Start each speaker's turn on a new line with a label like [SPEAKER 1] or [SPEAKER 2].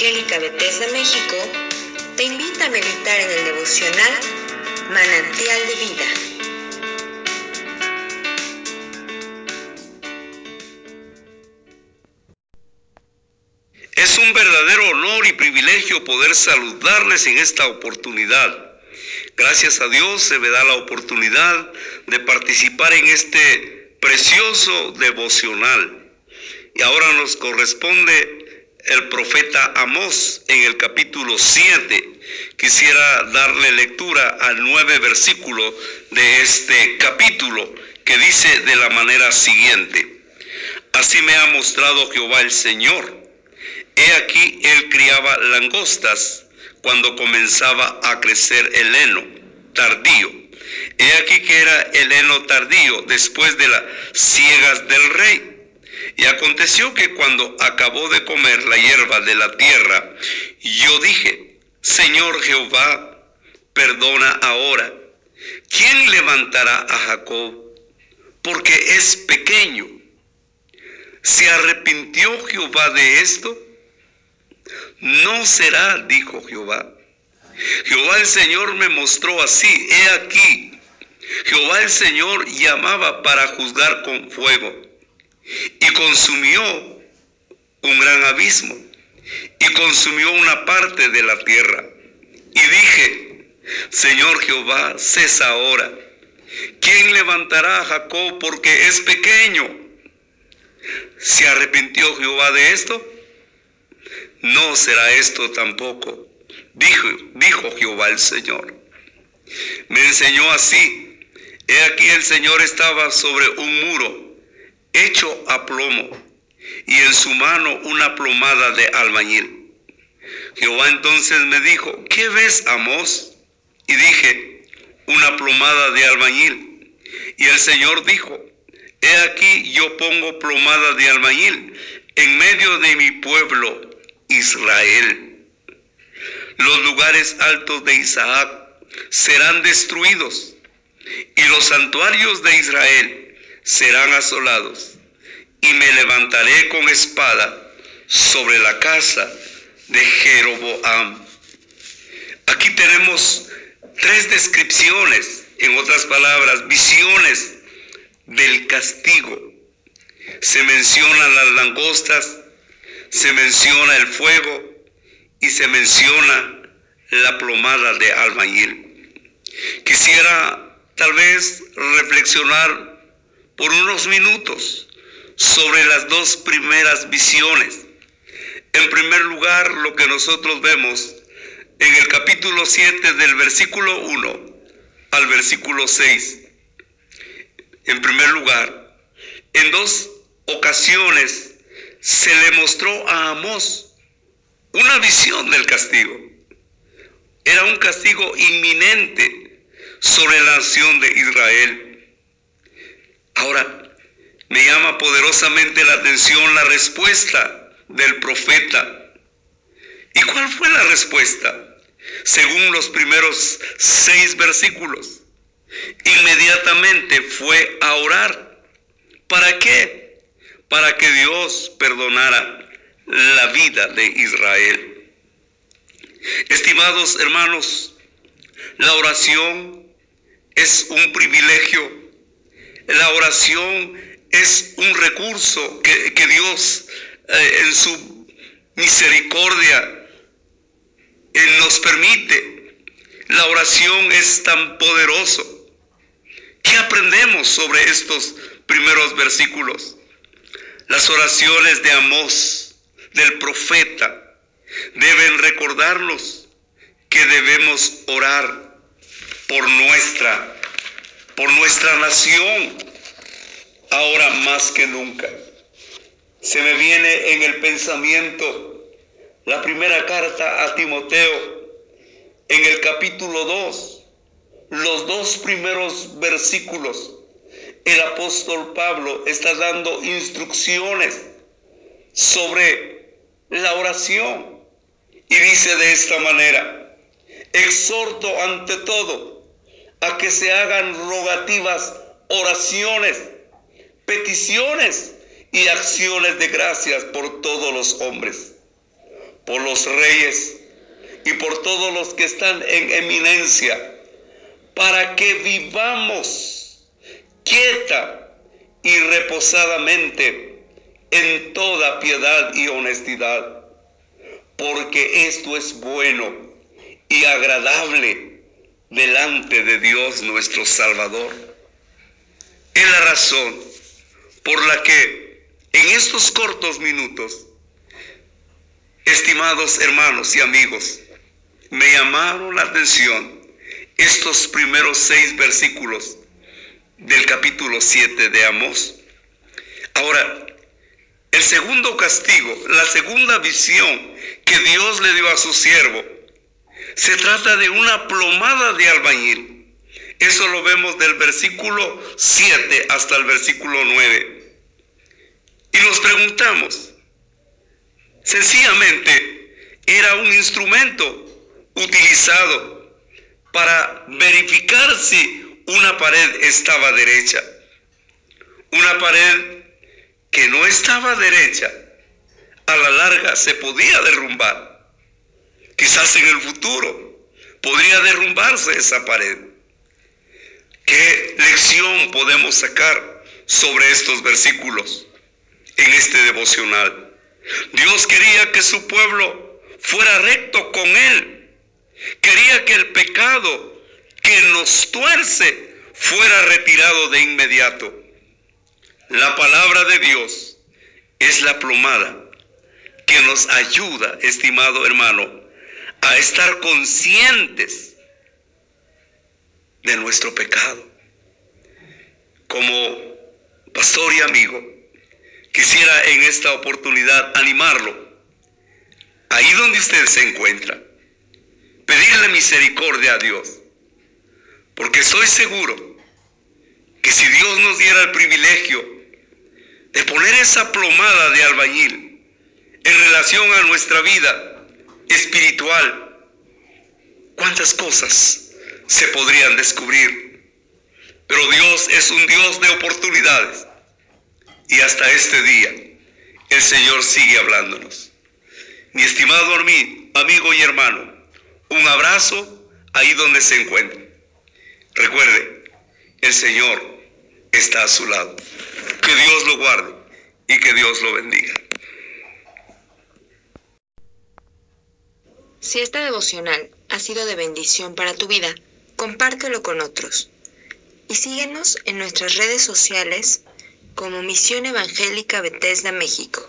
[SPEAKER 1] Evangélica Bethesda México te invita a meditar en el devocional Manantial de Vida.
[SPEAKER 2] Es un verdadero honor y privilegio poder saludarles en esta oportunidad. Gracias a Dios se me da la oportunidad de participar en este precioso devocional. Y ahora nos corresponde el profeta Amós en el capítulo 7. Quisiera darle lectura al nueve versículo de este capítulo que dice de la manera siguiente. Así me ha mostrado Jehová el Señor. He aquí él criaba langostas cuando comenzaba a crecer el heno tardío. He aquí que era el heno tardío después de las ciegas del rey y aconteció que cuando acabó de comer la hierba de la tierra, yo dije, Señor Jehová, perdona ahora. ¿Quién levantará a Jacob? Porque es pequeño. ¿Se arrepintió Jehová de esto? No será, dijo Jehová. Jehová el Señor me mostró así, he aquí. Jehová el Señor llamaba para juzgar con fuego y consumió un gran abismo y consumió una parte de la tierra. Y dije, Señor Jehová, cesa ahora. ¿Quién levantará a Jacob porque es pequeño? ¿Se arrepintió Jehová de esto? No será esto tampoco, dijo, dijo Jehová el Señor. Me enseñó así. He aquí el Señor estaba sobre un muro hecho a plomo, y en su mano una plomada de albañil. Jehová entonces me dijo, ¿qué ves, Amos? Y dije, una plomada de albañil. Y el Señor dijo, he aquí yo pongo plomada de albañil en medio de mi pueblo Israel. Los lugares altos de Isaac serán destruidos y los santuarios de Israel serán asolados, y me levantaré con espada sobre la casa de Jeroboam. Aquí tenemos tres descripciones, en otras palabras, visiones del castigo. Se mencionan las langostas, se menciona el fuego y se menciona la plomada de albañil. Quisiera tal vez reflexionar por unos minutos sobre las dos primeras visiones. En primer lugar, lo que nosotros vemos en el capítulo 7 del versículo 1 al versículo 6. En primer lugar, en dos ocasiones se le mostró a Amós una visión del castigo. Era un castigo inminente sobre la nación de Israel. Ahora, me llama poderosamente la atención la respuesta del profeta. ¿Y cuál fue la respuesta? Según los primeros seis versículos. Inmediatamente fue a orar. ¿Para qué? Para que Dios perdonara la vida de Israel. Estimados hermanos, la oración es un privilegio la oración es un recurso que, Dios eh, en su misericordia nos permite. La oración es tan poderoso. ¿Qué aprendemos sobre estos primeros versículos? Las oraciones de Amós, del profeta, deben recordarnos que debemos orar por nuestra por nuestra nación, ahora más que nunca. Se me viene en el pensamiento la primera carta a Timoteo, en el capítulo 2, los dos primeros versículos. El apóstol Pablo está dando instrucciones sobre la oración y dice de esta manera, exhorto ante todo a que se hagan rogativas, oraciones, peticiones y acciones de gracias por todos los hombres, por los reyes y por todos los que están en eminencia, para que vivamos quieta y reposadamente en toda piedad y honestidad, porque esto es bueno y agradable delante de Dios nuestro Salvador. Es la razón por la que en estos cortos minutos, estimados hermanos y amigos, me llamaron la atención estos primeros seis versículos del capítulo 7 de Amós. Ahora, el segundo castigo, la segunda visión que Dios le dio a su siervo, se trata de una plomada de albañil. Eso lo vemos del versículo 7 hasta el versículo 9. Y nos preguntamos, sencillamente, era un instrumento utilizado para verificar si una pared estaba derecha. Una pared que no estaba derecha, a la larga se podía derrumbar. Quizás en el futuro podría derrumbarse esa pared. ¿Qué lección podemos sacar sobre estos versículos en este devocional? Dios quería que su pueblo fuera recto con Él. Quería que el pecado que nos tuerce fuera retirado de inmediato. La palabra de Dios es la plomada que nos ayuda, estimado hermano, a estar conscientes de nuestro pecado. Como pastor y amigo, quisiera en esta oportunidad animarlo, ahí donde usted se encuentra, pedirle misericordia a Dios, porque estoy seguro que si Dios nos diera el privilegio de poner esa plomada de albañil en relación a nuestra vida espiritual, cuántas cosas se podrían descubrir. Pero Dios es un Dios de oportunidades. Y hasta este día el Señor sigue hablándonos. Mi estimado amigo y hermano, un abrazo ahí donde se encuentre. Recuerde, el Señor está a su lado. Que Dios lo guarde y que Dios lo bendiga.
[SPEAKER 1] Si esta devocional ha sido de bendición para tu vida, compártelo con otros. Y síguenos en nuestras redes sociales como Misión Evangélica Bethesda México.